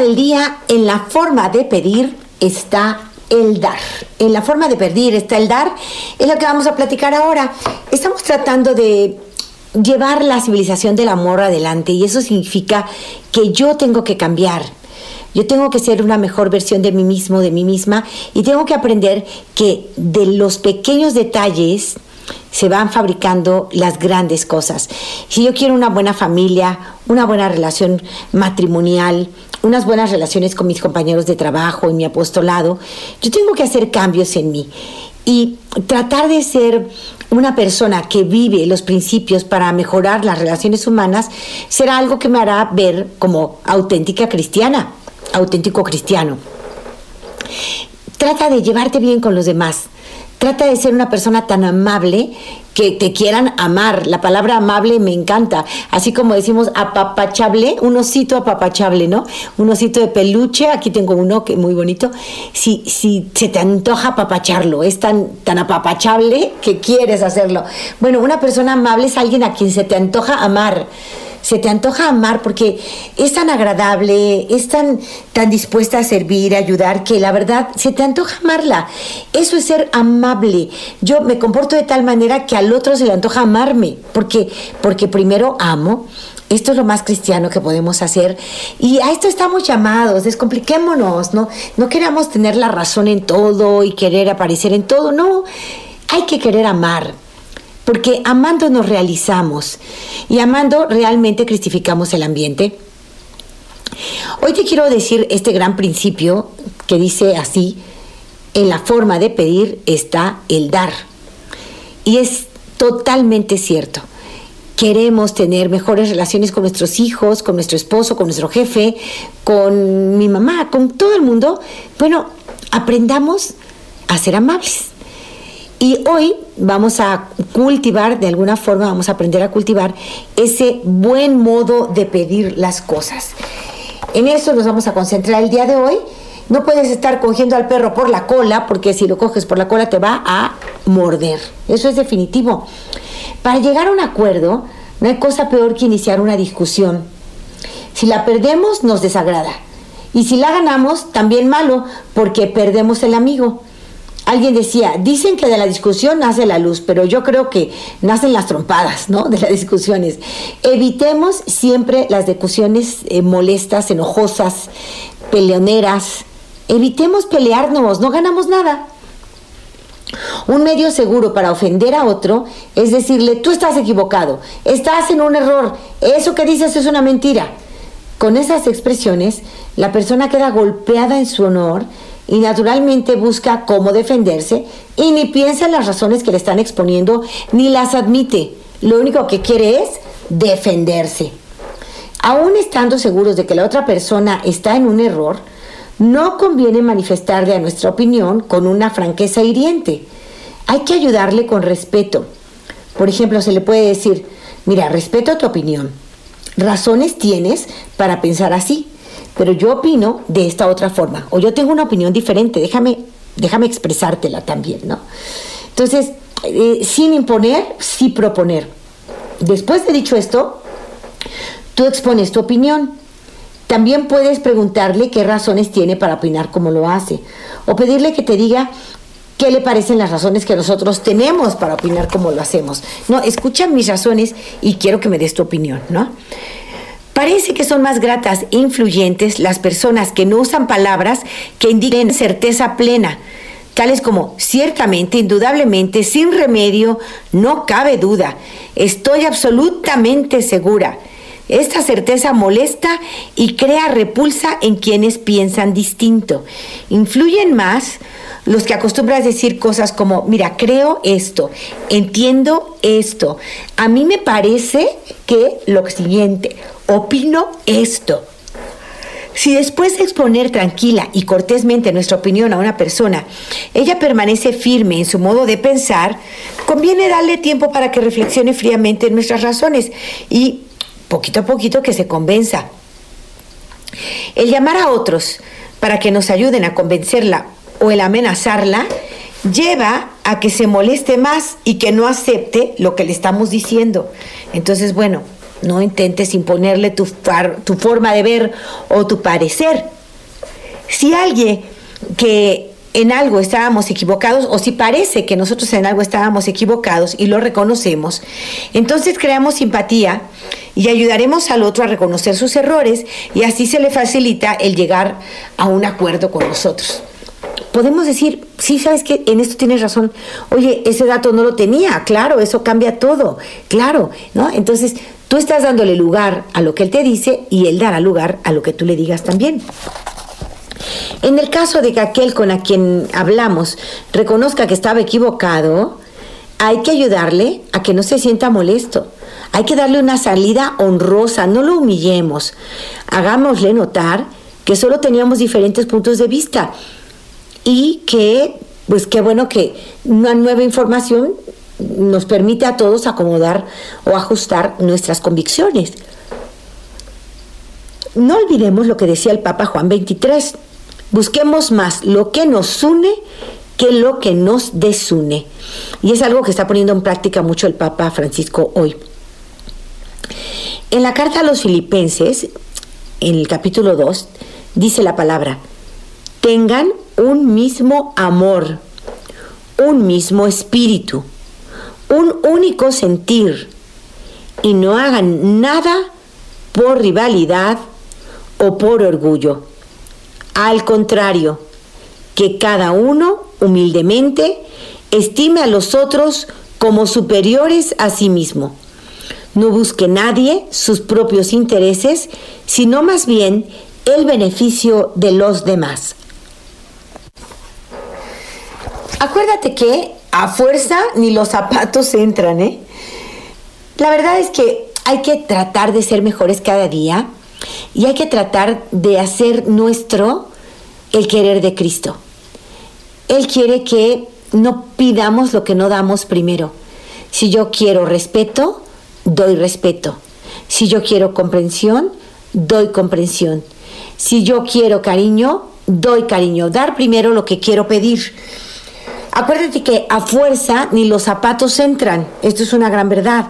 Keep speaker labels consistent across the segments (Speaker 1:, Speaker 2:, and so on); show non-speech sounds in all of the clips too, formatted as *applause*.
Speaker 1: Del día, en la forma de pedir está el dar. En la forma de pedir está el dar. Es lo que vamos a platicar ahora. Estamos tratando de llevar la civilización del amor adelante y eso significa que yo tengo que cambiar. Yo tengo que ser una mejor versión de mí mismo, de mí misma y tengo que aprender que de los pequeños detalles se van fabricando las grandes cosas. Si yo quiero una buena familia, una buena relación matrimonial, unas buenas relaciones con mis compañeros de trabajo, en mi apostolado, yo tengo que hacer cambios en mí y tratar de ser una persona que vive los principios para mejorar las relaciones humanas será algo que me hará ver como auténtica cristiana, auténtico cristiano. Trata de llevarte bien con los demás. Trata de ser una persona tan amable que te quieran amar. La palabra amable me encanta. Así como decimos apapachable, un osito apapachable, ¿no? Un osito de peluche, aquí tengo uno que muy bonito. Si, si se te antoja apapacharlo, es tan, tan apapachable que quieres hacerlo. Bueno, una persona amable es alguien a quien se te antoja amar se te antoja amar porque es tan agradable, es tan, tan dispuesta a servir, a ayudar, que la verdad se te antoja amarla. Eso es ser amable. Yo me comporto de tal manera que al otro se le antoja amarme, porque, porque primero amo. Esto es lo más cristiano que podemos hacer. Y a esto estamos llamados, descompliquémonos, ¿no? No queramos tener la razón en todo y querer aparecer en todo, no. Hay que querer amar porque amando nos realizamos y amando realmente cristificamos el ambiente. Hoy te quiero decir este gran principio que dice así, en la forma de pedir está el dar. Y es totalmente cierto. Queremos tener mejores relaciones con nuestros hijos, con nuestro esposo, con nuestro jefe, con mi mamá, con todo el mundo. Bueno, aprendamos a ser amables. Y hoy vamos a cultivar, de alguna forma vamos a aprender a cultivar ese buen modo de pedir las cosas. En eso nos vamos a concentrar el día de hoy. No puedes estar cogiendo al perro por la cola, porque si lo coges por la cola te va a morder. Eso es definitivo. Para llegar a un acuerdo, no hay cosa peor que iniciar una discusión. Si la perdemos, nos desagrada. Y si la ganamos, también malo, porque perdemos el amigo. Alguien decía, dicen que de la discusión nace la luz, pero yo creo que nacen las trompadas, ¿no? *laughs* De las discusiones. Evitemos siempre las discusiones eh, molestas, enojosas, peleoneras. Evitemos pelearnos, no ganamos nada. Un medio seguro para ofender a otro es decirle, tú estás equivocado, estás en un error, eso que dices es una mentira. Con esas expresiones, la persona queda golpeada en su honor y naturalmente busca cómo defenderse y ni piensa en las razones que le están exponiendo ni las admite. Lo único que quiere es defenderse. Aún estando seguros de que la otra persona está en un error, no conviene manifestarle a nuestra opinión con una franqueza hiriente. Hay que ayudarle con respeto. Por ejemplo, se le puede decir, mira, respeto tu opinión. Razones tienes para pensar así pero yo opino de esta otra forma, o yo tengo una opinión diferente, déjame, déjame expresártela también, ¿no? Entonces, eh, sin imponer, sí proponer. Después de dicho esto, tú expones tu opinión. También puedes preguntarle qué razones tiene para opinar como lo hace, o pedirle que te diga qué le parecen las razones que nosotros tenemos para opinar como lo hacemos. No, escucha mis razones y quiero que me des tu opinión, ¿no? Parece que son más gratas e influyentes las personas que no usan palabras que indiquen certeza plena, tales como ciertamente, indudablemente, sin remedio, no cabe duda, estoy absolutamente segura. Esta certeza molesta y crea repulsa en quienes piensan distinto. Influyen más los que acostumbras decir cosas como, mira, creo esto, entiendo esto, a mí me parece que lo siguiente, opino esto. Si después de exponer tranquila y cortésmente nuestra opinión a una persona, ella permanece firme en su modo de pensar, conviene darle tiempo para que reflexione fríamente en nuestras razones y poquito a poquito que se convenza. El llamar a otros para que nos ayuden a convencerla o el amenazarla lleva a que se moleste más y que no acepte lo que le estamos diciendo. Entonces, bueno, no intentes imponerle tu, tu forma de ver o tu parecer. Si alguien que en algo estábamos equivocados o si parece que nosotros en algo estábamos equivocados y lo reconocemos, entonces creamos simpatía y ayudaremos al otro a reconocer sus errores y así se le facilita el llegar a un acuerdo con nosotros. Podemos decir, sí, sabes que en esto tienes razón. Oye, ese dato no lo tenía, claro, eso cambia todo, claro, ¿no? Entonces, tú estás dándole lugar a lo que él te dice y él dará lugar a lo que tú le digas también. En el caso de que aquel con a quien hablamos reconozca que estaba equivocado, hay que ayudarle a que no se sienta molesto. Hay que darle una salida honrosa, no lo humillemos. Hagámosle notar que solo teníamos diferentes puntos de vista y que, pues qué bueno que una nueva información nos permite a todos acomodar o ajustar nuestras convicciones. No olvidemos lo que decía el Papa Juan 23. Busquemos más lo que nos une que lo que nos desune. Y es algo que está poniendo en práctica mucho el Papa Francisco hoy. En la carta a los filipenses, en el capítulo 2, dice la palabra, tengan un mismo amor, un mismo espíritu, un único sentir y no hagan nada por rivalidad o por orgullo. Al contrario, que cada uno humildemente estime a los otros como superiores a sí mismo. No busque nadie sus propios intereses, sino más bien el beneficio de los demás. Acuérdate que a fuerza ni los zapatos entran, ¿eh? La verdad es que hay que tratar de ser mejores cada día y hay que tratar de hacer nuestro el querer de Cristo. Él quiere que no pidamos lo que no damos primero. Si yo quiero respeto, doy respeto. Si yo quiero comprensión, doy comprensión. Si yo quiero cariño, doy cariño. Dar primero lo que quiero pedir. Acuérdate que a fuerza ni los zapatos entran. Esto es una gran verdad.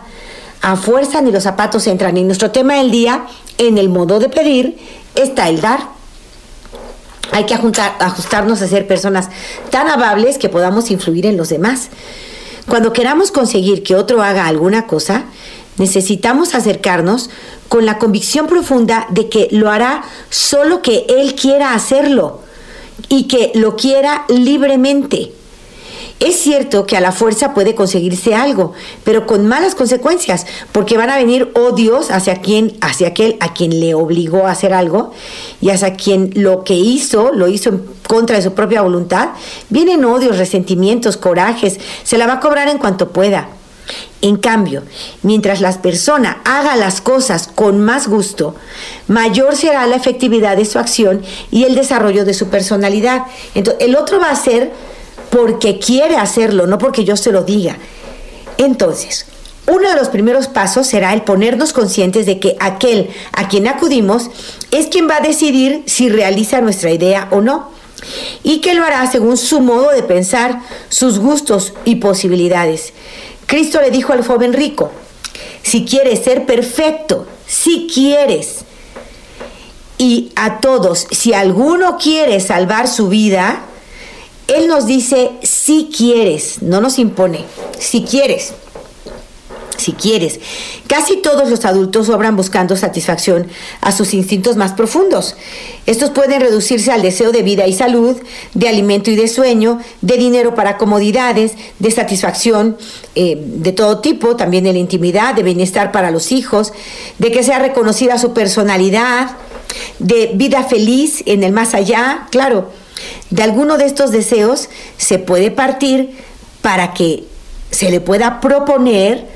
Speaker 1: A fuerza ni los zapatos entran. Y nuestro tema del día, en el modo de pedir, está el dar. Hay que ajustarnos a ser personas tan amables que podamos influir en los demás. Cuando queramos conseguir que otro haga alguna cosa, necesitamos acercarnos con la convicción profunda de que lo hará solo que él quiera hacerlo y que lo quiera libremente. Es cierto que a la fuerza puede conseguirse algo, pero con malas consecuencias, porque van a venir odios hacia quien, hacia aquel a quien le obligó a hacer algo y hacia quien lo que hizo, lo hizo en contra de su propia voluntad. Vienen odios, resentimientos, corajes, se la va a cobrar en cuanto pueda. En cambio, mientras la persona haga las cosas con más gusto, mayor será la efectividad de su acción y el desarrollo de su personalidad. Entonces, el otro va a ser porque quiere hacerlo, no porque yo se lo diga. Entonces, uno de los primeros pasos será el ponernos conscientes de que aquel a quien acudimos es quien va a decidir si realiza nuestra idea o no, y que lo hará según su modo de pensar, sus gustos y posibilidades. Cristo le dijo al joven rico, si quieres ser perfecto, si quieres, y a todos, si alguno quiere salvar su vida, él nos dice, si quieres, no nos impone, si quieres, si quieres. Casi todos los adultos obran buscando satisfacción a sus instintos más profundos. Estos pueden reducirse al deseo de vida y salud, de alimento y de sueño, de dinero para comodidades, de satisfacción eh, de todo tipo, también de la intimidad, de bienestar para los hijos, de que sea reconocida su personalidad, de vida feliz en el más allá, claro De alguno de estos deseos se puede partir para que se le pueda proponer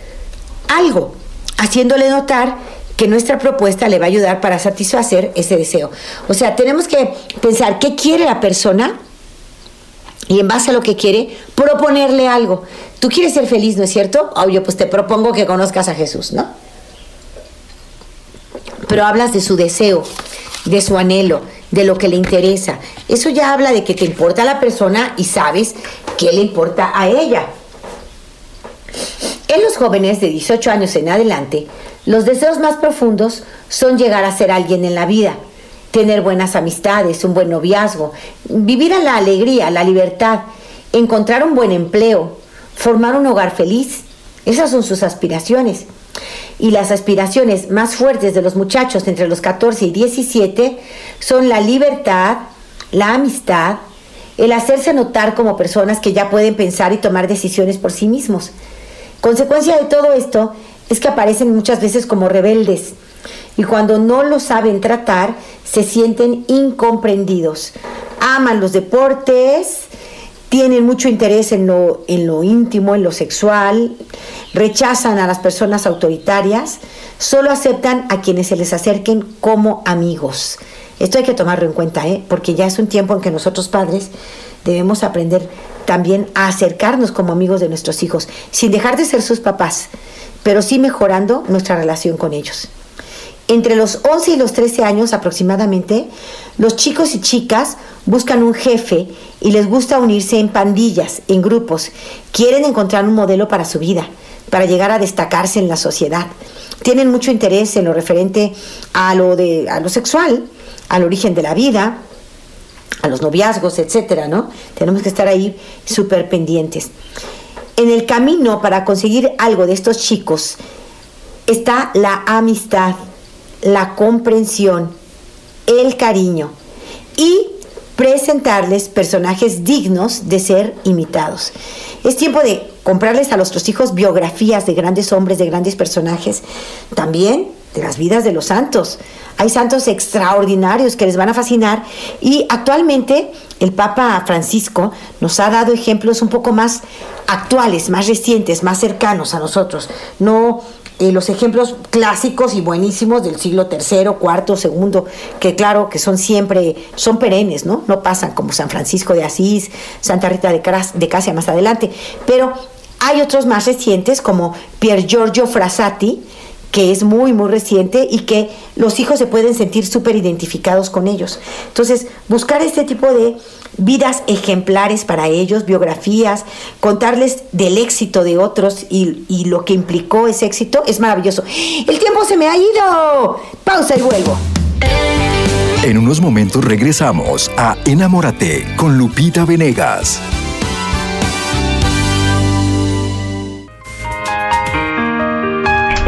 Speaker 1: algo, haciéndole notar que nuestra propuesta le va a ayudar para satisfacer ese deseo. O sea, tenemos que pensar qué quiere la persona y en base a lo que quiere, proponerle algo. Tú quieres ser feliz, ¿no es cierto? Obvio, pues te propongo que conozcas a Jesús, ¿no? Pero hablas de su deseo, de su anhelo, de lo que le interesa. Eso ya habla de que te importa la persona y sabes qué le importa a ella. En los jóvenes de 18 años en adelante, los deseos más profundos son llegar a ser alguien en la vida, tener buenas amistades, un buen noviazgo, vivir en la alegría, la libertad, encontrar un buen empleo, formar un hogar feliz. Esas son sus aspiraciones. Y las aspiraciones más fuertes de los muchachos entre los 14 y 17 son la libertad, la amistad, el hacerse notar como personas que ya pueden pensar y tomar decisiones por sí mismos. Consecuencia de todo esto es que aparecen muchas veces como rebeldes y cuando no lo saben tratar se sienten incomprendidos. Aman los deportes, tienen mucho interés en lo, en lo íntimo, en lo sexual, rechazan a las personas autoritarias, solo aceptan a quienes se les acerquen como amigos. Esto hay que tomarlo en cuenta, ¿eh? porque ya es un tiempo en que nosotros padres debemos aprender también a acercarnos como amigos de nuestros hijos, sin dejar de ser sus papás, pero sí mejorando nuestra relación con ellos. Entre los 11 y los 13 años aproximadamente, los chicos y chicas buscan un jefe y les gusta unirse en pandillas, en grupos. Quieren encontrar un modelo para su vida, para llegar a destacarse en la sociedad. Tienen mucho interés en lo referente a lo, de, a lo sexual, al origen de la vida, a los noviazgos, etcétera, ¿no? Tenemos que estar ahí súper pendientes. En el camino para conseguir algo de estos chicos está la amistad, la comprensión, el cariño y presentarles personajes dignos de ser imitados. Es tiempo de comprarles a nuestros hijos biografías de grandes hombres, de grandes personajes, también de las vidas de los santos. Hay santos extraordinarios que les van a fascinar y actualmente el Papa Francisco nos ha dado ejemplos un poco más actuales, más recientes, más cercanos a nosotros. No eh, los ejemplos clásicos y buenísimos del siglo III, IV, II, que claro que son siempre, son perennes, ¿no? No pasan como San Francisco de Asís, Santa Rita de, de Casia más adelante, pero hay otros más recientes como Pier Giorgio Frassati, que es muy, muy reciente y que los hijos se pueden sentir súper identificados con ellos. Entonces, buscar este tipo de vidas ejemplares para ellos, biografías, contarles del éxito de otros y, lo que implicó ese éxito es maravilloso. El tiempo se me ha ido. Pausa y vuelvo.
Speaker 2: En unos momentos regresamos a Enamórate con Lupita Venegas.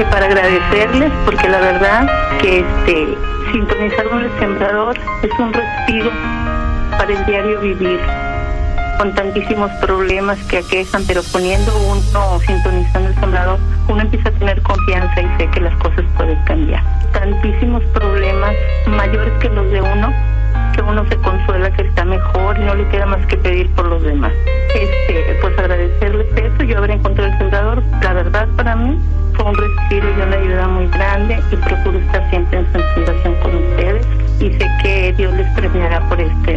Speaker 3: Para agradecerles porque la verdad que este sintonizar con el sembrador es un respiro para el diario vivir con tantísimos problemas que aquejan, pero poniendo uno, sintonizando el sembrador, uno empieza a tener confianza y sé que las cosas pueden cambiar. Tantísimos problemas mayores que los de uno, que uno se consuela que está mejor y no le queda más que pedir por los demás. Este, pues agradecerles eso, yo haber encontrado el sembrador, la verdad para mí fue un respiro y una ayuda muy grande y procuro estar siempre en fundación con ustedes y sé que Dios les premiará por esta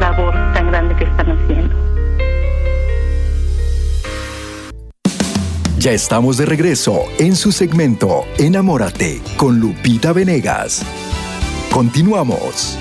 Speaker 3: labor tan grande que están haciendo.
Speaker 2: Ya estamos de regreso en su segmento Enamórate con Lupita Venegas. Continuamos.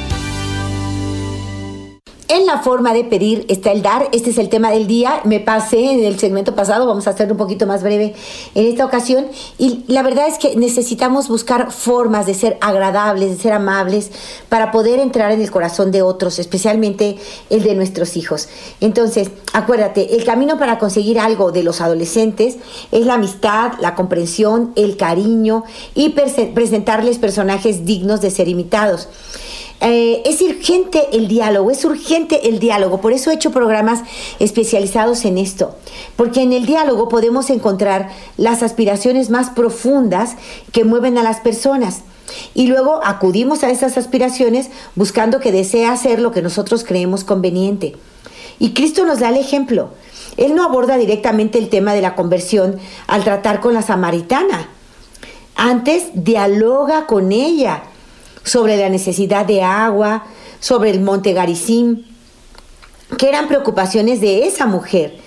Speaker 1: En la forma de pedir está el dar. Este es el tema del día. Me pasé en el segmento pasado, vamos a hacerlo un poquito más breve en esta ocasión. Y la verdad es que necesitamos buscar formas de ser agradables, de ser amables, para poder entrar en el corazón de otros, especialmente el de nuestros hijos. Entonces, acuérdate, el camino para conseguir algo de los adolescentes es la amistad, la comprensión, el cariño y presentarles personajes dignos de ser imitados. Eh, es urgente el diálogo, es urgente el diálogo. Por eso he hecho programas especializados en esto. Porque en el diálogo podemos encontrar las aspiraciones más profundas que mueven a las personas. Y luego acudimos a esas aspiraciones buscando que desea hacer lo que nosotros creemos conveniente. Y Cristo nos da el ejemplo. Él no aborda directamente el tema de la conversión al tratar con la samaritana. Antes dialoga con ella sobre la necesidad de agua, sobre el monte Garizim, que eran preocupaciones de esa mujer.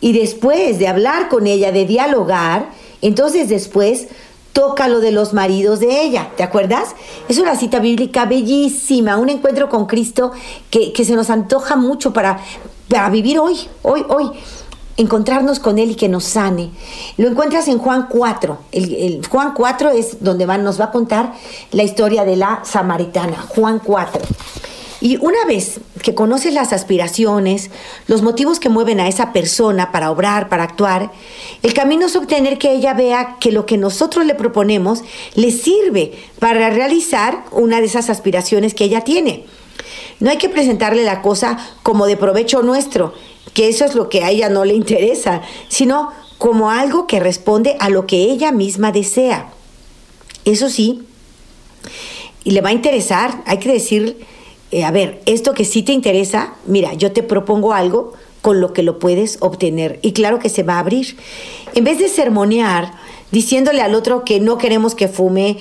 Speaker 1: Y después de hablar con ella, de dialogar, entonces después toca lo de los maridos de ella, ¿te acuerdas? Es una cita bíblica bellísima, un encuentro con Cristo que, se nos antoja mucho para, para vivir hoy, hoy, hoy encontrarnos con Él y que nos sane. Lo encuentras en Juan 4. El, Juan 4 es donde nos va a contar la historia de la samaritana. Juan 4. Y una vez que conoces las aspiraciones, los motivos que mueven a esa persona para obrar, para actuar, el camino es obtener que ella vea que lo que nosotros le proponemos le sirve para realizar una de esas aspiraciones que ella tiene. No hay que presentarle la cosa como de provecho nuestro, que eso es lo que a ella no le interesa, sino como algo que responde a lo que ella misma desea. Eso sí, y le va a interesar, hay que decir, eh, a ver, esto que sí te interesa, mira, yo te propongo algo con lo que lo puedes obtener. Y claro que se va a abrir. En vez de sermonear, diciéndole al otro que no queremos que fume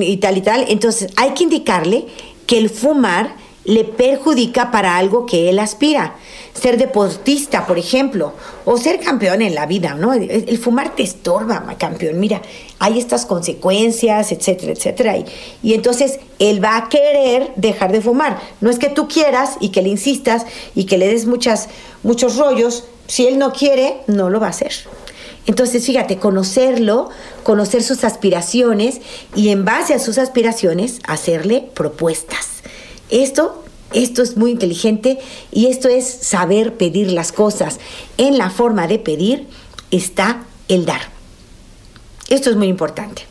Speaker 1: y tal y tal, entonces hay que indicarle que el fumar le perjudica para algo que él aspira. Ser deportista, por ejemplo, o ser campeón en la vida, ¿no? El, fumar te estorba, campeón. Mira, hay estas consecuencias, etcétera, etcétera. Y, entonces él va a querer dejar de fumar. No es que tú quieras y que le insistas y que le des muchas, muchos rollos. Si él no quiere, no lo va a hacer. Entonces, fíjate, conocerlo, conocer sus aspiraciones y en base a sus aspiraciones hacerle propuestas. Esto, esto es muy inteligente y esto es saber pedir las cosas. En la forma de pedir está el dar. Esto es muy importante.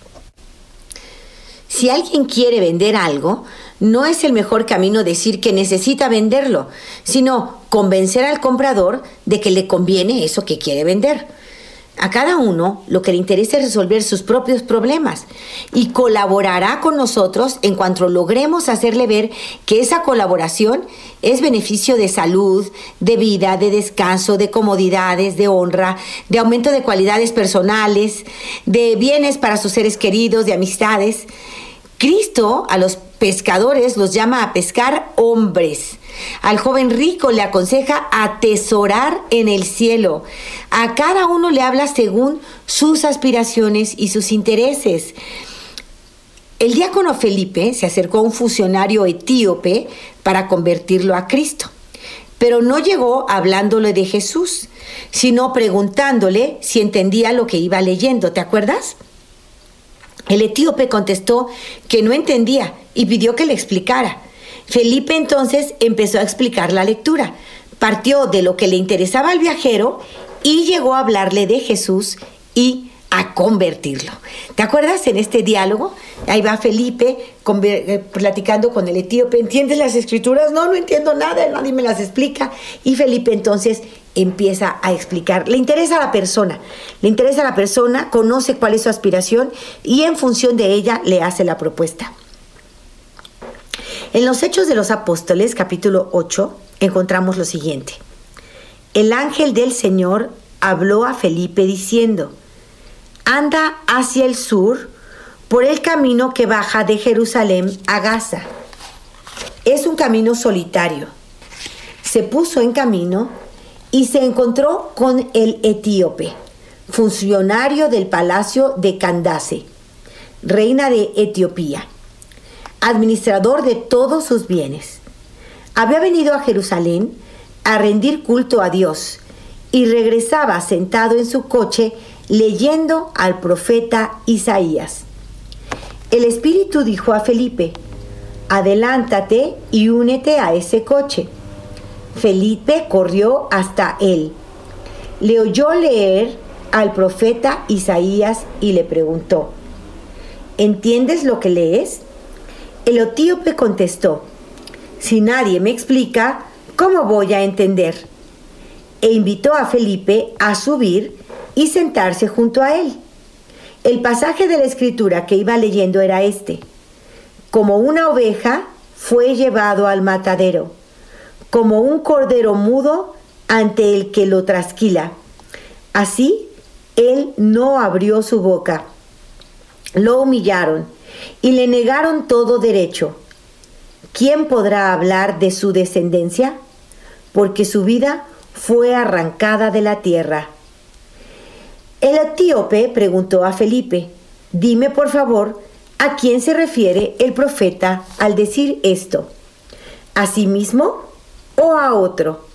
Speaker 1: Si alguien quiere vender algo, no es el mejor camino decir que necesita venderlo, sino convencer al comprador de que le conviene eso que quiere vender. A cada uno lo que le interesa es resolver sus propios problemas y colaborará con nosotros en cuanto logremos hacerle ver que esa colaboración es beneficio de salud, de vida, de descanso, de comodidades, de honra, de aumento de cualidades personales, de bienes para sus seres queridos, de amistades. Cristo a los pescadores los llama a pescar hombres. Al joven rico le aconseja atesorar en el cielo. A cada uno le habla según sus aspiraciones y sus intereses. El diácono Felipe se acercó a un funcionario etíope para convertirlo a Cristo, pero no llegó hablándole de Jesús, sino preguntándole si entendía lo que iba leyendo. ¿Te acuerdas? El etíope contestó que no entendía y pidió que le explicara. Felipe entonces empezó a explicar la lectura. Partió de lo que le interesaba al viajero y llegó a hablarle de Jesús y a convertirlo. ¿Te acuerdas en este diálogo? Ahí va Felipe eh, platicando con el etíope. ¿Entiendes las escrituras? No, no entiendo nada, nadie me las explica. Y Felipe entonces empieza a explicar. Le interesa a la persona, le interesa a la persona, conoce cuál es su aspiración y en función de ella le hace la propuesta. En los Hechos de los Apóstoles, capítulo 8, encontramos lo siguiente. El ángel del Señor habló a Felipe diciendo, anda hacia el sur por el camino que baja de Jerusalén a Gaza. Es un camino solitario. Se puso en camino y se encontró con el etíope, funcionario del palacio de Candace, reina de Etiopía, administrador de todos sus bienes. Había venido a Jerusalén a rendir culto a Dios y regresaba sentado en su coche leyendo al profeta Isaías. El Espíritu dijo a Felipe, adelántate y únete a ese coche. Felipe corrió hasta él. Le oyó leer al profeta Isaías y le preguntó, ¿entiendes lo que lees? El etíope contestó, si nadie me explica, ¿cómo voy a entender? E invitó a Felipe a subir y sentarse junto a él. El pasaje de la escritura que iba leyendo era este. como una oveja fue llevado al matadero, como un cordero mudo ante el que lo trasquila. Así él no abrió su boca. Lo humillaron y le negaron todo derecho. ¿Quién podrá hablar de su descendencia? Porque su vida fue arrancada de la tierra. El etíope preguntó a Felipe, dime por favor, ¿a quién se refiere el profeta al decir esto? ¿A sí mismo o a otro?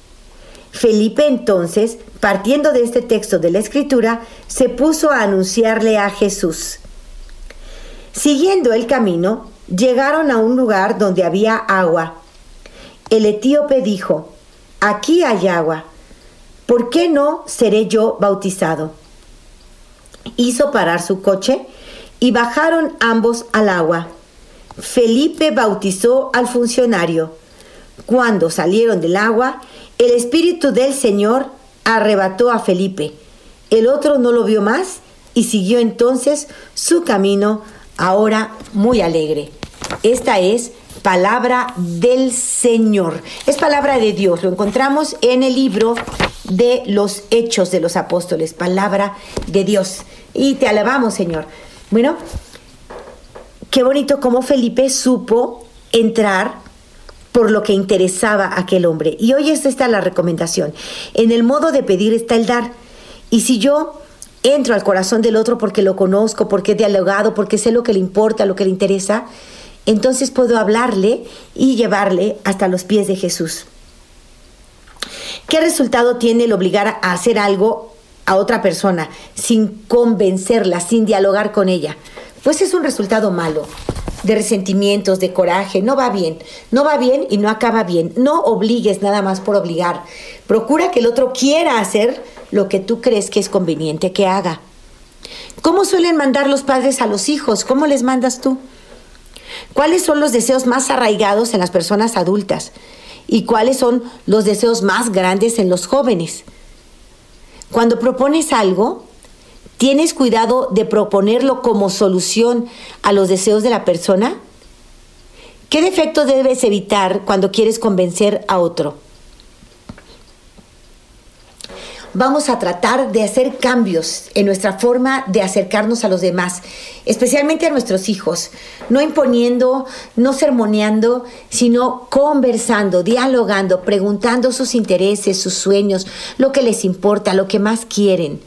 Speaker 1: Felipe entonces, partiendo de este texto de la Escritura, se puso a anunciarle a Jesús. Siguiendo el camino, llegaron a un lugar donde había agua. El etíope dijo, aquí hay agua, ¿por qué no seré yo bautizado? Hizo parar su coche y bajaron ambos al agua. Felipe bautizó al funcionario. Cuando salieron del agua, el Espíritu del Señor arrebató a Felipe. El otro no lo vio más y siguió entonces su camino, ahora muy alegre. Esta es palabra del Señor. Es palabra de Dios. Lo encontramos en el libro de los Hechos de los Apóstoles. Palabra de Dios. Y te alabamos, Señor. Bueno, qué bonito cómo Felipe supo entrar por lo que interesaba a aquel hombre. Y hoy esta está la recomendación. En el modo de pedir está el dar. Y si yo entro al corazón del otro porque lo conozco, porque he dialogado, porque sé lo que le importa, lo que le interesa, entonces puedo hablarle y llevarle hasta los pies de Jesús. ¿Qué resultado tiene el obligar a hacer algo a otra persona sin convencerla, sin dialogar con ella? Pues es un resultado malo de resentimientos, de coraje, no va bien, no va bien y no acaba bien. No obligues nada más por obligar. Procura que el otro quiera hacer lo que tú crees que es conveniente que haga. ¿Cómo suelen mandar los padres a los hijos? ¿Cómo les mandas tú? ¿Cuáles son los deseos más arraigados en las personas adultas? ¿Y cuáles son los deseos más grandes en los jóvenes? Cuando propones algo, ¿Tienes cuidado de proponerlo como solución a los deseos de la persona? ¿Qué defecto debes evitar cuando quieres convencer a otro? Vamos a tratar de hacer cambios en nuestra forma de acercarnos a los demás, especialmente a nuestros hijos, no imponiendo, no sermoneando, sino conversando, dialogando, preguntando sus intereses, sus sueños, lo que les importa, lo que más quieren.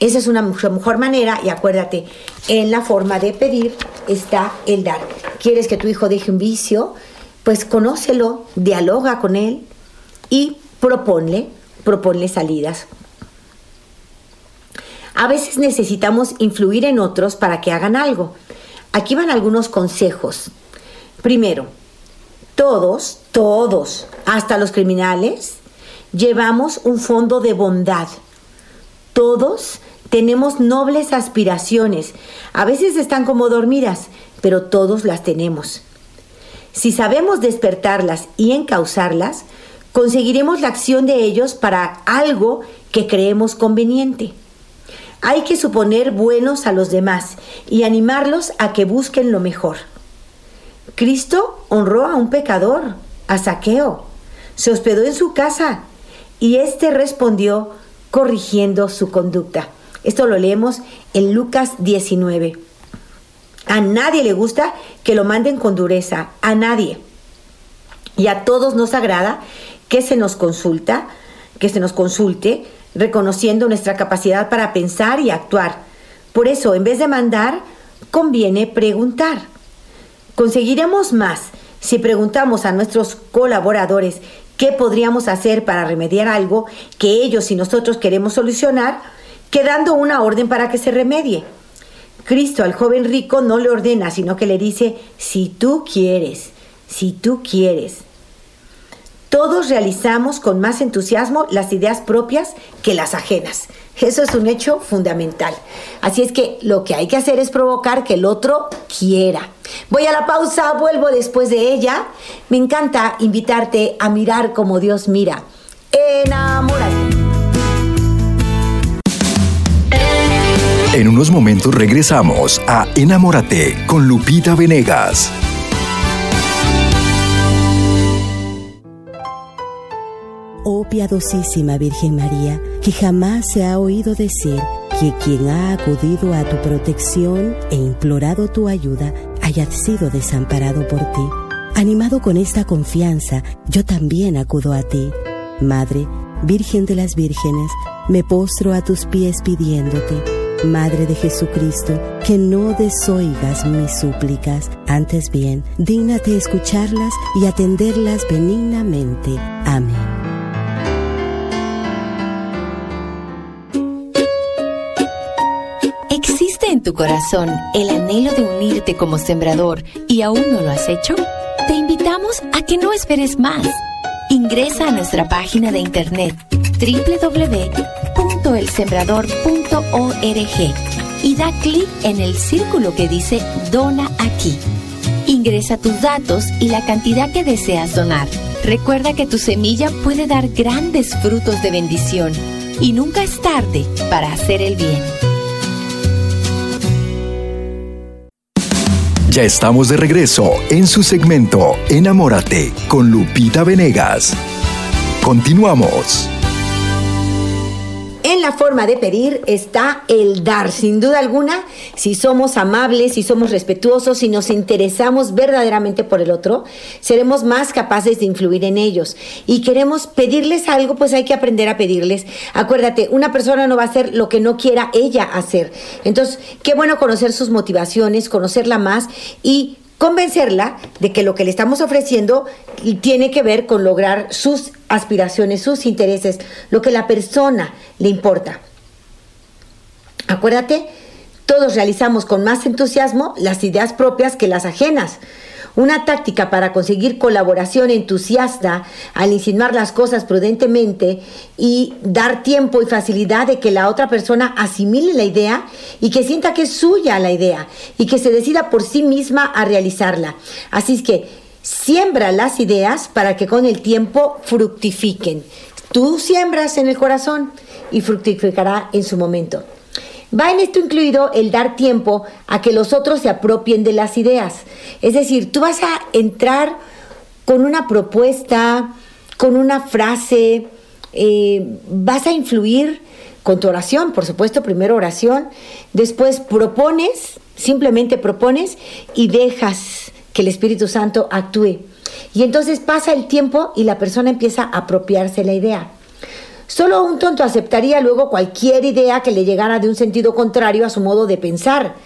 Speaker 1: Esa es una mejor manera y acuérdate, en la forma de pedir está el dar. ¿Quieres que tu hijo deje un vicio? Pues conócelo, dialoga con él y proponle, proponle salidas. A veces necesitamos influir en otros para que hagan algo. Aquí van algunos consejos. Primero, todos, todos, hasta los criminales, llevamos un fondo de bondad. Todos tenemos nobles aspiraciones. A veces están como dormidas, pero todos las tenemos. Si sabemos despertarlas y encauzarlas, conseguiremos la acción de ellos para algo que creemos conveniente. Hay que suponer buenos a los demás y animarlos a que busquen lo mejor. Cristo honró a un pecador, a Saqueo. Se hospedó en su casa y éste respondió corrigiendo su conducta. Esto lo leemos en Lucas 19. A nadie le gusta que lo manden con dureza, a nadie. Y a todos nos agrada que se nos consulta, que se nos consulte, reconociendo nuestra capacidad para pensar y actuar. Por eso, en vez de mandar, conviene preguntar. Conseguiremos más si preguntamos a nuestros colaboradores qué podríamos hacer para remediar algo que ellos y nosotros queremos solucionar quedando una orden para que se remedie. Cristo al joven rico no le ordena, sino que le dice, si tú quieres, si tú quieres. Todos realizamos con más entusiasmo las ideas propias que las ajenas. Eso es un hecho fundamental. Así es que lo que hay que hacer es provocar que el otro quiera. Voy a la pausa, vuelvo después de ella. Me encanta invitarte a mirar como Dios mira. Enamórate.
Speaker 2: En unos momentos regresamos a Enamórate con Lupita Venegas.
Speaker 4: Piadosísima Virgen María, que jamás se ha oído decir que quien ha acudido a tu protección e implorado tu ayuda haya sido desamparado por ti. Animado con esta confianza, yo también acudo a ti. Madre, Virgen de las Vírgenes, me postro a tus pies pidiéndote, Madre de Jesucristo, que no desoigas mis súplicas, antes bien, dígnate escucharlas y atenderlas benignamente. Amén.
Speaker 5: Tu corazón el anhelo de unirte como sembrador y aún no lo has hecho? Te invitamos a que no esperes más. Ingresa a nuestra página de internet www.elsembrador.org y da clic en el círculo que dice Dona aquí. Ingresa tus datos y la cantidad que deseas donar. Recuerda que tu semilla puede dar grandes frutos de bendición y nunca es tarde para hacer el bien.
Speaker 2: Ya estamos de regreso en su segmento Enamórate con Lupita Venegas. Continuamos.
Speaker 1: La forma de pedir está el dar, sin duda alguna, si somos amables, si somos respetuosos, si nos interesamos verdaderamente por el otro, seremos más capaces de influir en ellos. Y queremos pedirles algo, pues hay que aprender a pedirles. Acuérdate, una persona no va a hacer lo que no quiera ella hacer. Entonces, qué bueno conocer sus motivaciones, conocerla más y convencerla de que lo que le estamos ofreciendo tiene que ver con lograr sus aspiraciones, sus intereses, lo que la persona le importa. Acuérdate, todos realizamos con más entusiasmo las ideas propias que las ajenas. Una táctica para conseguir colaboración entusiasta al insinuar las cosas prudentemente y dar tiempo y facilidad de que la otra persona asimile la idea y que sienta que es suya la idea y que se decida por sí misma a realizarla. Así es que siembra las ideas para que con el tiempo fructifiquen. Tú siembras en el corazón y fructificará en su momento. Va en esto incluido el dar tiempo a que los otros se apropien de las ideas. Es decir, tú vas a entrar con una propuesta, con una frase, eh, vas a influir con tu oración, por supuesto, primero oración, después propones, simplemente propones y dejas que el Espíritu Santo actúe. Y entonces pasa el tiempo y la persona empieza a apropiarse la idea. Solo un tonto aceptaría luego cualquier idea que le llegara de un sentido contrario a su modo de pensar.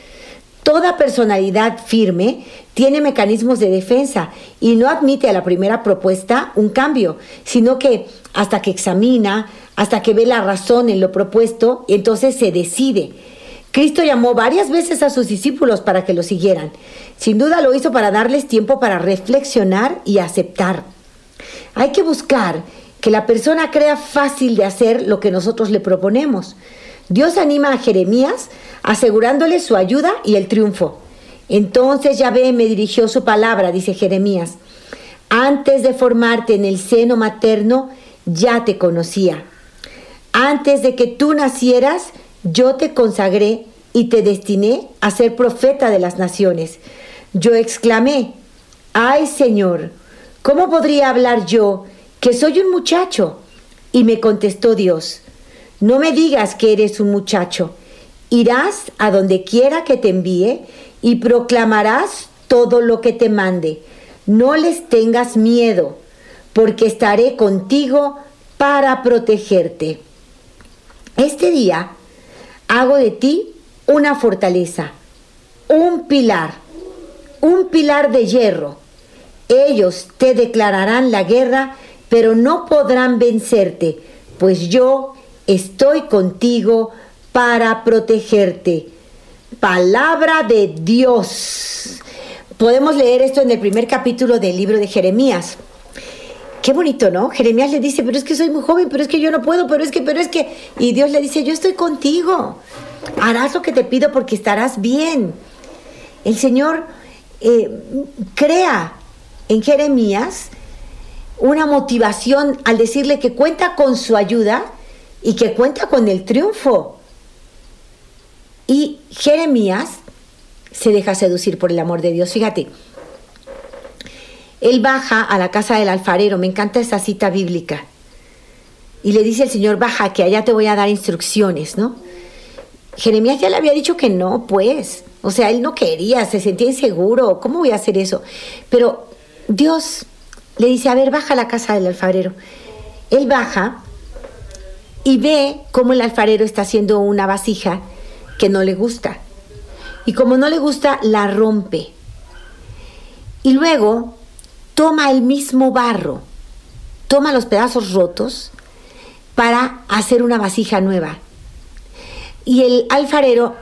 Speaker 1: Toda personalidad firme tiene mecanismos de defensa y no admite a la primera propuesta un cambio, sino que hasta que examina, hasta que ve la razón en lo propuesto, entonces se decide. Cristo llamó varias veces a sus discípulos para que lo siguieran. Sin duda lo hizo para darles tiempo para reflexionar y aceptar. Hay que buscar que la persona crea fácil de hacer lo que nosotros le proponemos. Dios anima a Jeremías asegurándole su ayuda y el triunfo. Entonces Yahvé me dirigió su palabra, dice Jeremías. Antes de formarte en el seno materno, ya te conocía. Antes de que tú nacieras, yo te consagré y te destiné a ser profeta de las naciones. Yo exclamé, ay Señor, ¿cómo podría hablar yo que soy un muchacho. Y me contestó Dios, no me digas que eres un muchacho, irás a donde quiera que te envíe y proclamarás todo lo que te mande. No les tengas miedo, porque estaré contigo para protegerte. Este día hago de ti una fortaleza, un pilar, un pilar de hierro. Ellos te declararán la guerra pero no podrán vencerte, pues yo estoy contigo para protegerte. Palabra de Dios. Podemos leer esto en el primer capítulo del libro de Jeremías. Qué bonito, ¿no? Jeremías le dice, pero es que soy muy joven, pero es que yo no puedo, pero es que, pero es que... Y Dios le dice, yo estoy contigo. Harás lo que te pido porque estarás bien. El Señor eh, crea en Jeremías una motivación al decirle que cuenta con su ayuda y que cuenta con el triunfo. Y Jeremías se deja seducir por el amor de Dios. Fíjate, él baja a la casa del alfarero, me encanta esa cita bíblica. y le dice el Señor, baja, que allá te voy a dar instrucciones, ¿no? Jeremías ya le había dicho que no, pues. O sea, él no quería, se sentía inseguro. ¿Cómo voy a hacer eso? Pero Dios le dice, a ver, baja a la casa del alfarero. Él baja y ve cómo el alfarero está haciendo una vasija que no le gusta. Y como no le gusta, la rompe. Y luego toma el mismo barro, toma los pedazos rotos para hacer una vasija nueva. Y el alfarero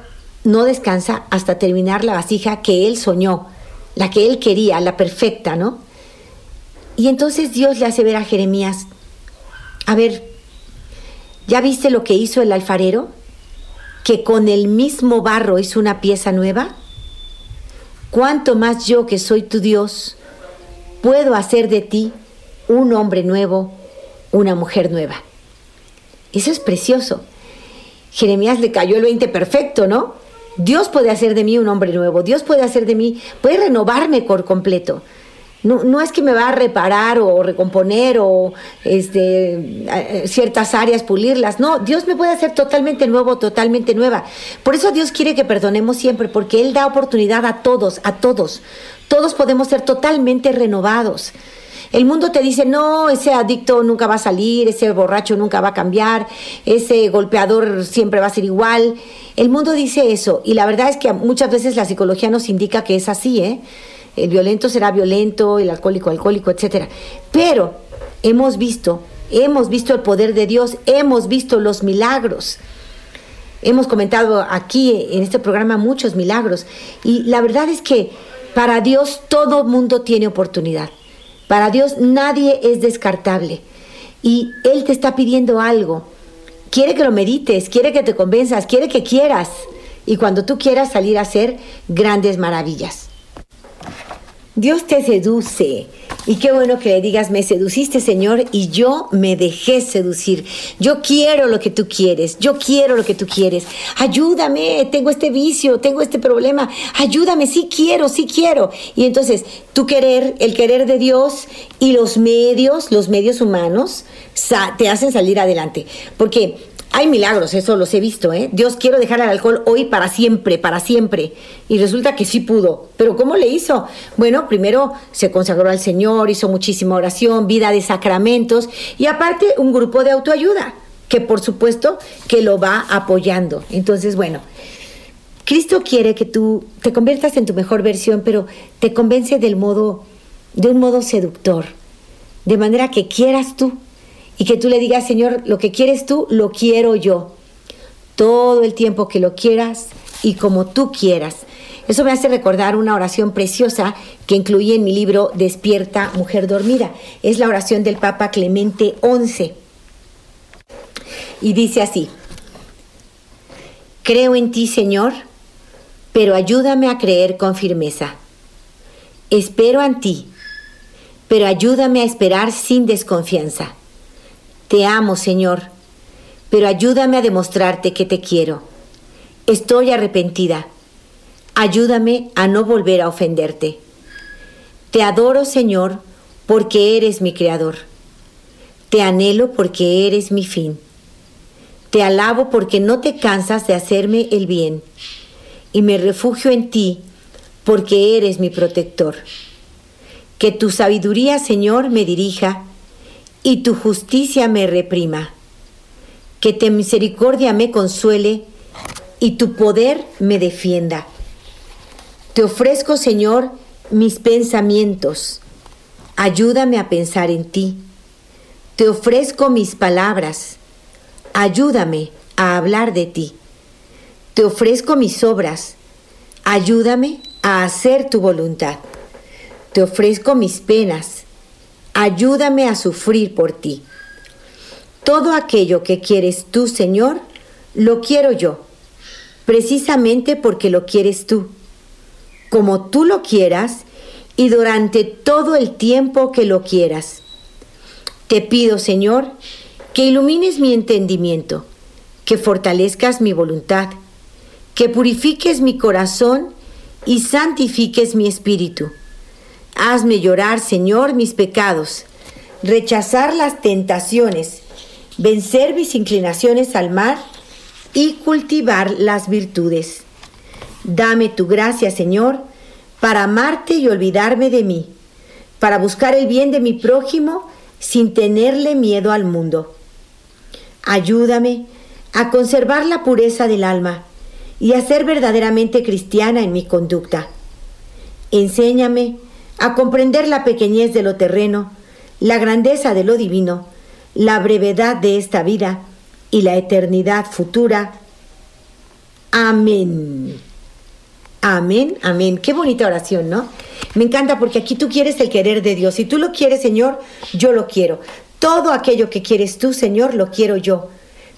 Speaker 1: no descansa hasta terminar la vasija que él soñó, la que él quería, la perfecta, ¿no? Y entonces Dios le hace ver a Jeremías, a ver, ¿ya viste lo que hizo el alfarero? Que con el mismo barro hizo una pieza nueva. ¿Cuánto más yo que soy tu Dios puedo hacer de ti un hombre nuevo, una mujer nueva? Eso es precioso. Jeremías le cayó el 20 perfecto, ¿no? Dios puede hacer de mí un hombre nuevo, Dios puede hacer de mí, puede renovarme por completo. No, no, es que me va a reparar o recomponer o este, ciertas áreas pulirlas. No, Dios me puede hacer totalmente nuevo, totalmente nueva. Por eso Dios quiere que perdonemos siempre, porque Él da oportunidad a todos, a todos. Todos podemos ser totalmente renovados. El mundo te dice, no, ese adicto nunca va a salir, ese borracho nunca va a cambiar, ese golpeador siempre va a ser igual. El mundo dice eso y la verdad es que muchas veces la psicología nos indica que es así, ¿eh? El violento será violento, el alcohólico alcohólico, etc. Pero hemos visto, hemos visto el poder de Dios, hemos visto los milagros. Hemos comentado aquí en este programa muchos milagros y la verdad es que para Dios todo mundo tiene oportunidad. Para Dios nadie es descartable. Y Él te está pidiendo algo. Quiere que lo medites, quiere que te convenzas, quiere que quieras. Y cuando tú quieras salir a hacer grandes maravillas. Dios te seduce. Y qué bueno que le digas, me seduciste Señor y yo me dejé seducir. Yo quiero lo que tú quieres, yo quiero lo que tú quieres. Ayúdame, tengo este vicio, tengo este problema. Ayúdame, sí quiero, sí quiero. Y entonces, tu querer, el querer de Dios y los medios, los medios humanos, te hacen salir adelante. Porque hay milagros, eso los he visto, ¿eh? Dios quiero dejar el alcohol hoy para siempre, para siempre. Y resulta que sí pudo. Pero ¿cómo le hizo? Bueno, primero se consagró al Señor, hizo muchísima oración, vida de sacramentos y aparte un grupo de autoayuda, que por supuesto que lo va apoyando. Entonces, bueno, Cristo quiere que tú te conviertas en tu mejor versión, pero te convence del modo, de un modo seductor, de manera que quieras tú y que tú le digas, Señor, lo que quieres tú, lo quiero yo. Todo el tiempo que lo quieras y como tú quieras. Eso me hace recordar una oración preciosa que incluí en mi libro Despierta, Mujer Dormida. Es la oración del Papa Clemente XI. Y dice así, Creo en ti, Señor, pero ayúdame a creer con firmeza. Espero en ti, pero ayúdame a esperar sin desconfianza. Te amo, Señor, pero ayúdame a demostrarte que te quiero. Estoy arrepentida. Ayúdame a no volver a ofenderte. Te adoro, Señor, porque eres mi creador. Te anhelo porque eres mi fin. Te alabo porque no te cansas de hacerme el bien. Y me refugio en ti porque eres mi protector. Que tu sabiduría, Señor, me dirija y tu justicia me reprima. Que tu misericordia me consuele y tu poder me defienda. Te ofrezco, Señor, mis pensamientos. Ayúdame a pensar en ti. Te ofrezco mis palabras. Ayúdame a hablar de ti. Te ofrezco mis obras. Ayúdame a hacer tu voluntad. Te ofrezco mis penas ayúdame a sufrir por ti. Todo aquello que quieres tú, Señor, lo quiero yo, precisamente porque lo quieres tú, como tú lo quieras y durante todo el tiempo que lo quieras. Te pido, Señor, que ilumines mi entendimiento, que fortalezcas mi voluntad, que purifiques mi corazón y santifiques mi espíritu Hazme llorar, Señor, mis pecados, rechazar las tentaciones vencer mis inclinaciones al mar y cultivar las virtudes. Dame tu gracia, Señor, para amarte y olvidarme de mí, para buscar el bien de mi prójimo sin tenerle miedo al mundo. Ayúdame a conservar la pureza del alma y a ser verdaderamente cristiana en mi conducta. Enséñame a comprender la pequeñez de lo terreno, la grandeza de lo divino, la brevedad de esta vida y la eternidad futura. Amén. Amén, amén. Qué bonita oración, ¿no? Me encanta porque aquí tú quieres el querer de Dios. Si tú lo quieres, Señor, yo lo quiero. Todo aquello que quieres tú, Señor, lo quiero yo.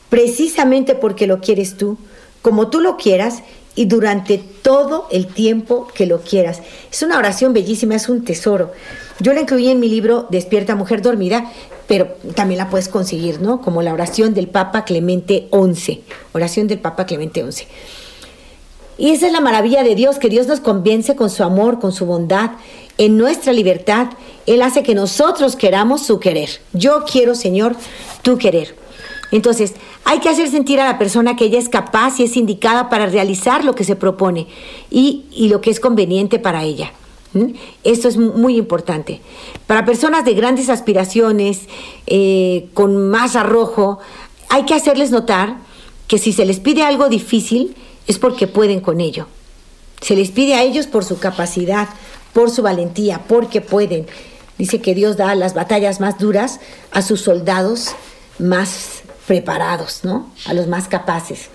Speaker 1: Precisamente porque lo quieres tú, como tú lo quieras y durante todo el tiempo que lo quieras. Es una oración bellísima, es un tesoro. Yo la incluí en mi libro Despierta Mujer Dormida, pero también la puedes conseguir, ¿no? Como la oración del Papa Clemente XI. Oración del Papa Clemente XI. Y esa es la maravilla de Dios, que Dios nos convence con su amor, con su bondad, en nuestra libertad. Él hace que nosotros queramos su querer. Yo quiero, Señor, tu querer. Entonces, hay que hacer sentir a la persona que ella es capaz y es indicada para realizar lo que se propone y, lo que es conveniente para ella. Esto es muy importante. Para personas de grandes aspiraciones, eh, con más arrojo, hay que hacerles notar que si se les pide algo difícil, es porque pueden con ello. Se les pide a ellos por su capacidad, por su valentía, porque pueden. Dice que Dios da las batallas más duras a sus soldados más preparados, ¿no? A los más capaces.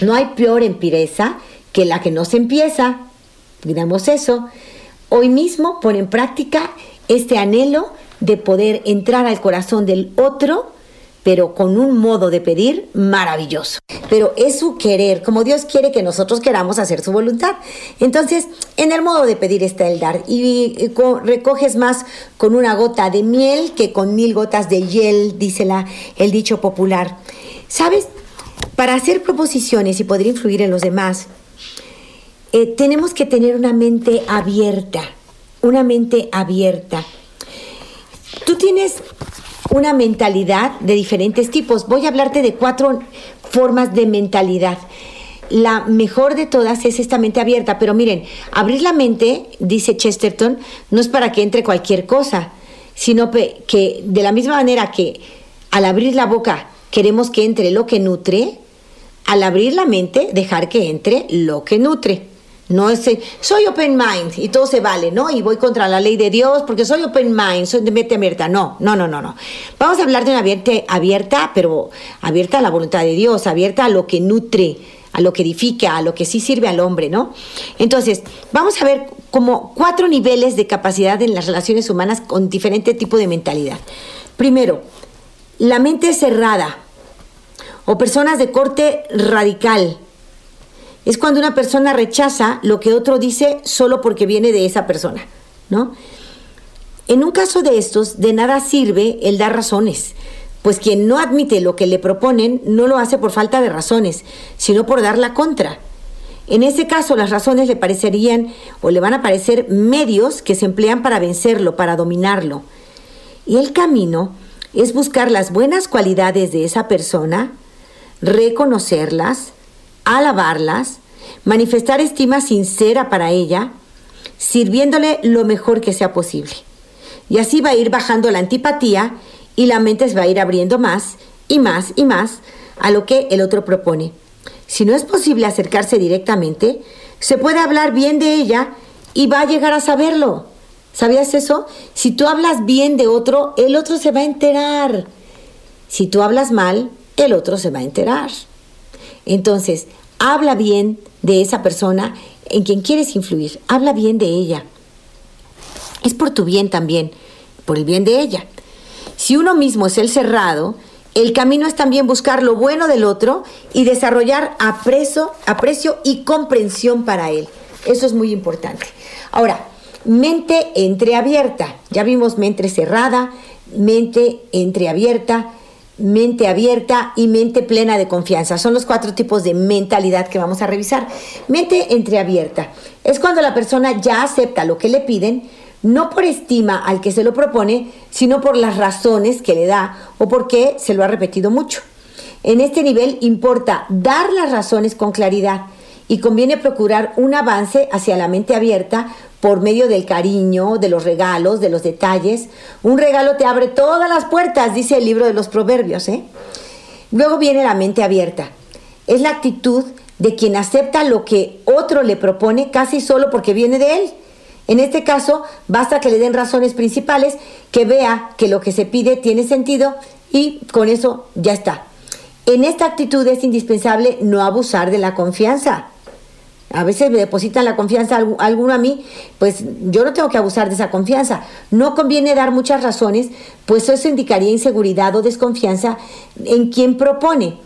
Speaker 1: No hay peor empireza que la que no se empieza. Digamos eso. Hoy mismo pon en práctica este anhelo de poder entrar al corazón del otro pero con un modo de pedir maravilloso. Pero es su querer, como Dios quiere que nosotros queramos hacer su voluntad. Entonces, en el modo de pedir está el dar. Y, recoges más con una gota de miel que con mil gotas de hiel, dice la, el dicho popular. ¿Sabes? Para hacer proposiciones y poder influir en los demás, eh, tenemos que tener una mente abierta, una mente abierta. Tú tienes una mentalidad de diferentes tipos. Voy a hablarte de cuatro formas de mentalidad. La mejor de todas es esta mente abierta, pero miren, abrir la mente, dice Chesterton, no es para que entre cualquier cosa, sino que de la misma manera que al abrir la boca queremos que entre lo que nutre, al abrir la mente dejar que entre lo que nutre. No es, soy open mind y todo se vale, ¿no? Y voy contra la ley de Dios porque soy open mind, soy de mente abierta. No, no, no, no, no. Vamos a hablar de una mente abierta, pero abierta a la voluntad de Dios, abierta a lo que nutre, a lo que edifica, a lo que sí sirve al hombre, ¿no? Entonces, vamos a ver como cuatro niveles de capacidad en las relaciones humanas con diferente tipo de mentalidad. Primero, la mente cerrada o personas de corte radical es cuando una persona rechaza lo que otro dice solo porque viene de esa persona, ¿no? En un caso de estos, de nada sirve el dar razones, pues quien no admite lo que le proponen no lo hace por falta de razones, sino por dar la contra. En ese caso, las razones le parecerían o le van a parecer medios que se emplean para vencerlo, para dominarlo. Y el camino es buscar las buenas cualidades de esa persona, reconocerlas, alabarlas, manifestar estima sincera para ella, sirviéndole lo mejor que sea posible. Y así va a ir bajando la antipatía y la mente se va a ir abriendo más y más y más a lo que el otro propone. Si no es posible acercarse directamente, se puede hablar bien de ella y va a llegar a saberlo. ¿Sabías eso? Si tú hablas bien de otro, el otro se va a enterar. Si tú hablas mal, el otro se va a enterar. Entonces, habla bien de esa persona en quien quieres influir. Habla bien de ella. Es por tu bien también, por el bien de ella. Si uno mismo es el cerrado, el camino es también buscar lo bueno del otro y desarrollar aprecio, aprecio y comprensión para él. Eso es muy importante. Ahora, mente entreabierta. Ya vimos mente cerrada, mente entreabierta mente abierta y mente plena de confianza. Son los cuatro tipos de mentalidad que vamos a revisar. Mente entreabierta es cuando la persona ya acepta lo que le piden, no por estima al que se lo propone, sino por las razones que le da o porque se lo ha repetido mucho. En este nivel importa dar las razones con claridad y conviene procurar un avance hacia la mente abierta por medio del cariño, de los regalos, de los detalles. Un regalo te abre todas las puertas, dice el libro de los proverbios. ¿eh? Luego viene la mente abierta. Es la actitud de quien acepta lo que otro le propone casi solo porque viene de él. En este caso, basta que le den razones principales, que vea que lo que se pide tiene sentido y con eso ya está. En esta actitud es indispensable no abusar de la confianza. A veces me depositan la confianza alguno a mí, pues yo no tengo que abusar de esa confianza. No conviene dar muchas razones, pues eso indicaría inseguridad o desconfianza en quien propone.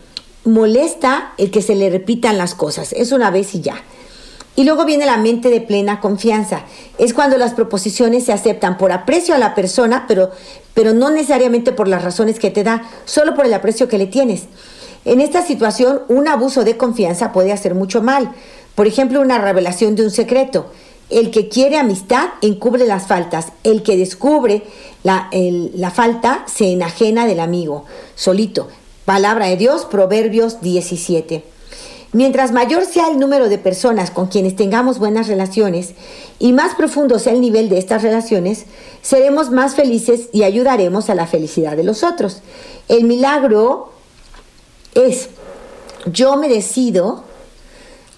Speaker 1: Molesta el que se le repitan las cosas, es una vez y ya. Y luego viene la mente de plena confianza. Es cuando las proposiciones se aceptan por aprecio a la persona, pero, pero no necesariamente por las razones que te da, solo por el aprecio que le tienes. En esta situación, un abuso de confianza puede hacer mucho mal. Por ejemplo, una revelación de un secreto. El que quiere amistad encubre las faltas. El que descubre la, la falta se enajena del amigo. Solito. Palabra de Dios, Proverbios 17. Mientras mayor sea el número de personas con quienes tengamos buenas relaciones y más profundo sea el nivel de estas relaciones, seremos más felices y ayudaremos a la felicidad de los otros. El milagro es, yo me decido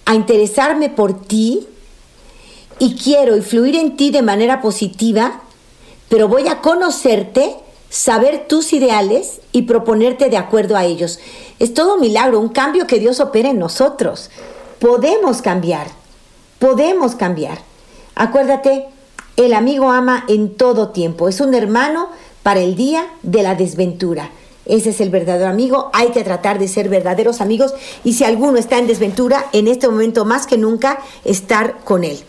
Speaker 1: a interesarme por ti y quiero influir en ti de manera positiva, pero voy a conocerte, saber tus ideales y proponerte de acuerdo a ellos. Es todo un milagro, un cambio que Dios opera en nosotros. Podemos cambiar, podemos cambiar. Acuérdate, el amigo ama en todo tiempo, es un hermano para el día de la desventura. Ese es el verdadero amigo. Hay que tratar de ser verdaderos amigos y si alguno está en desventura, en este momento más que nunca, estar con él.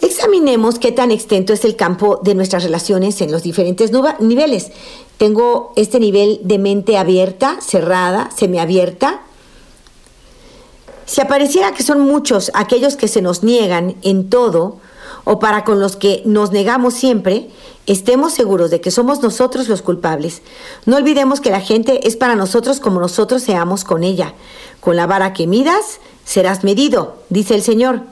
Speaker 1: Examinemos qué tan extenso es el campo de nuestras relaciones en los diferentes niveles. Tengo este nivel de mente abierta, cerrada, semiabierta. Si apareciera que son muchos aquellos que se nos niegan en todo, o para con los que nos negamos siempre, estemos seguros de que somos nosotros los culpables. No olvidemos que la gente es para nosotros como nosotros seamos con ella. Con la vara que midas, serás medido, dice el Señor.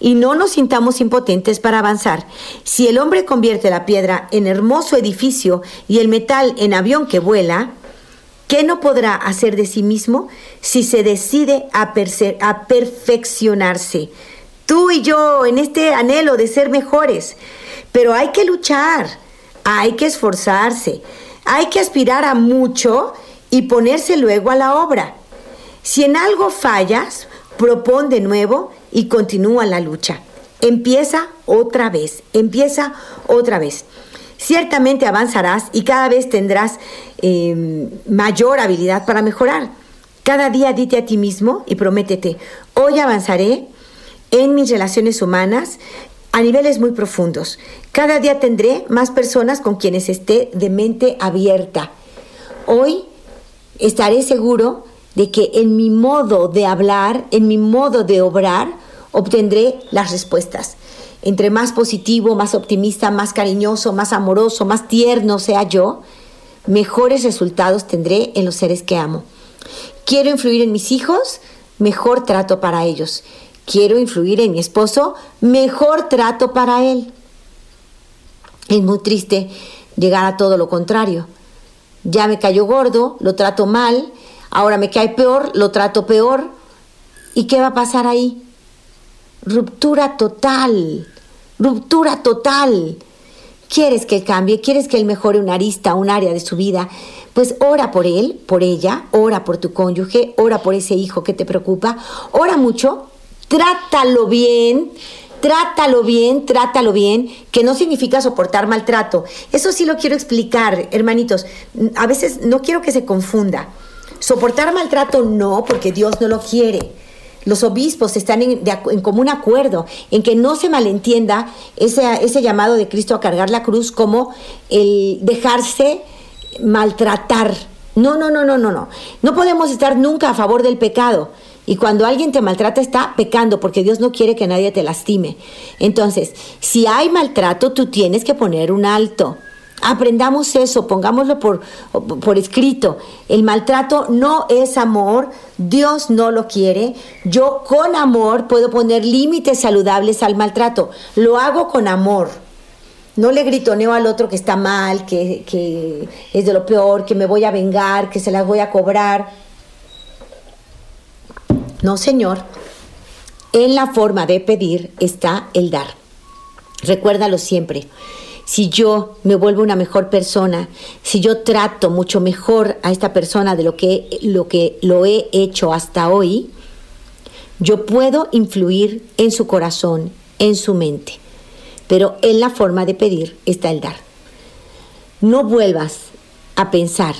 Speaker 1: Y no nos sintamos impotentes para avanzar. Si el hombre convierte la piedra en hermoso edificio y el metal en avión que vuela, ¿qué no podrá hacer de sí mismo si se decide a, a perfeccionarse? Tú y yo en este anhelo de ser mejores. Pero hay que luchar, hay que esforzarse, hay que aspirar a mucho y ponerse luego a la obra. Si en algo fallas, propon de nuevo y continúa la lucha. Empieza otra vez, empieza otra vez. Ciertamente avanzarás y cada vez tendrás em, mayor habilidad para mejorar. Cada día dite a ti mismo y prométete, hoy avanzaré en mis relaciones humanas a niveles muy profundos. Cada día tendré más personas con quienes esté de mente abierta. Hoy estaré seguro de que en mi modo de hablar, en mi modo de obrar, obtendré las respuestas. Entre más positivo, más optimista, más cariñoso, más amoroso, más tierno sea yo, mejores resultados tendré en los seres que amo. Quiero influir en mis hijos, mejor trato para ellos quiero influir en mi esposo, mejor trato para él. Es muy triste llegar a todo lo contrario. Ya me cayó gordo, lo trato mal, ahora me cae peor, lo trato peor. ¿Y qué va a pasar ahí? Ruptura total, ruptura total. ¿Quieres que cambie? ¿Quieres que él mejore una arista, un área de su vida? Pues ora por él, por ella, ora por tu cónyuge, ora por ese hijo que te preocupa, ora mucho trátalo bien, trátalo bien, trátalo bien, que no significa soportar maltrato. Eso sí lo quiero explicar, hermanitos. A veces no quiero que se confunda. Soportar maltrato no, porque Dios no lo quiere. Los obispos están en, común acuerdo en que no se malentienda ese, ese llamado de Cristo a cargar la cruz como el dejarse maltratar. No, no, no, no, no, no. No podemos estar nunca a favor del pecado Y cuando alguien te maltrata está pecando porque Dios no quiere que nadie te lastime. Entonces, si hay maltrato, tú tienes que poner un alto. Aprendamos eso, pongámoslo por, por, escrito. El maltrato no es amor, Dios no lo quiere. Yo con amor puedo poner límites saludables al maltrato. Lo hago con amor. No le gritoneo al otro que está mal, que, que es de lo peor, que me voy a vengar, que se las voy a cobrar. No, Señor. En la forma de pedir está el dar. Recuérdalo siempre si yo me vuelvo una mejor persona, si yo trato mucho mejor a esta persona de lo que lo, que lo he hecho hasta hoy, yo puedo influir en su corazón, en su mente. Pero en la forma de pedir está el dar. No vuelvas a pensar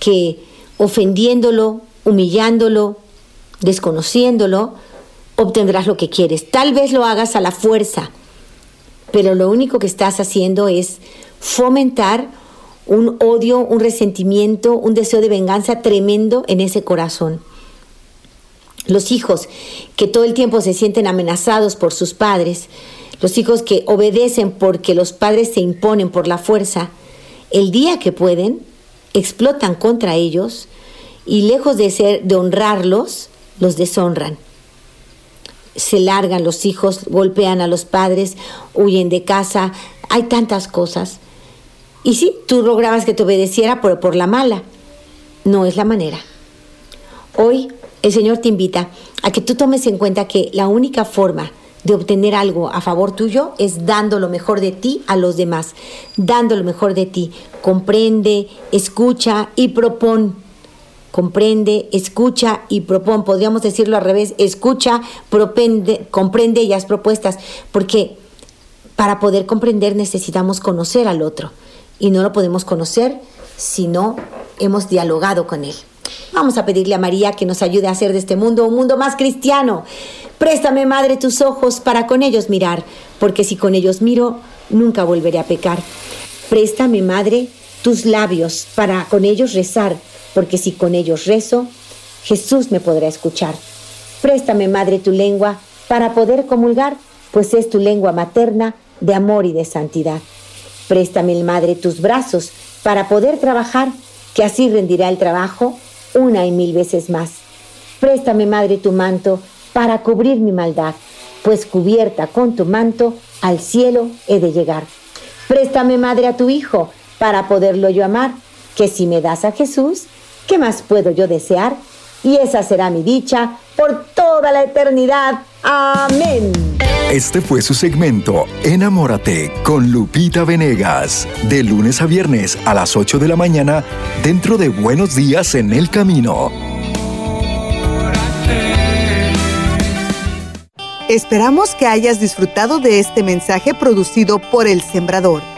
Speaker 1: que ofendiéndolo, humillándolo, desconociéndolo, obtendrás lo que quieres. Tal vez lo hagas a la fuerza, pero lo único que estás haciendo es fomentar un odio, un resentimiento, un deseo de venganza tremendo en ese corazón. Los hijos que todo el tiempo se sienten amenazados por sus padres, los hijos que obedecen porque los padres se imponen por la fuerza, el día que pueden, explotan contra ellos y lejos de ser de honrarlos, los deshonran se largan los hijos, golpean a los padres, huyen de casa, hay tantas cosas. Y sí, tú lograbas que te obedeciera, pero por la mala. No es la manera. Hoy el Señor te invita a que tú tomes en cuenta que la única forma de obtener algo a favor tuyo es dando lo mejor de ti a los demás, dando lo mejor de ti. Comprende, escucha y propón comprende, escucha y propone. Podríamos decirlo al revés, escucha, propende, comprende y haz propuestas, porque para poder comprender necesitamos conocer al otro y no lo podemos conocer si no hemos dialogado con él. Vamos a pedirle a María que nos ayude a hacer de este mundo un mundo más cristiano. Préstame, Madre, tus ojos para con ellos mirar, porque si con ellos miro, nunca volveré a pecar. Préstame, Madre, tus labios para con ellos rezar, porque si con ellos rezo, Jesús me podrá escuchar. Préstame, Madre, tu lengua para poder comulgar, pues es tu lengua materna de amor y de santidad. Préstame, Madre, tus brazos para poder trabajar, que así rendirá el trabajo una y mil veces más. Préstame, Madre, tu manto para cubrir mi maldad, pues cubierta con tu manto al cielo he de llegar. Préstame, Madre, a tu Hijo para poderlo yo amar, que si me das a Jesús, ¿Qué más puedo yo desear? Y esa será mi dicha por toda la eternidad. Amén.
Speaker 2: Este fue su segmento Enamórate con Lupita Venegas, de lunes a viernes a las 8 de la mañana, dentro de Buenos Días en el Camino.
Speaker 6: Esperamos que hayas disfrutado de este mensaje producido por El Sembrador.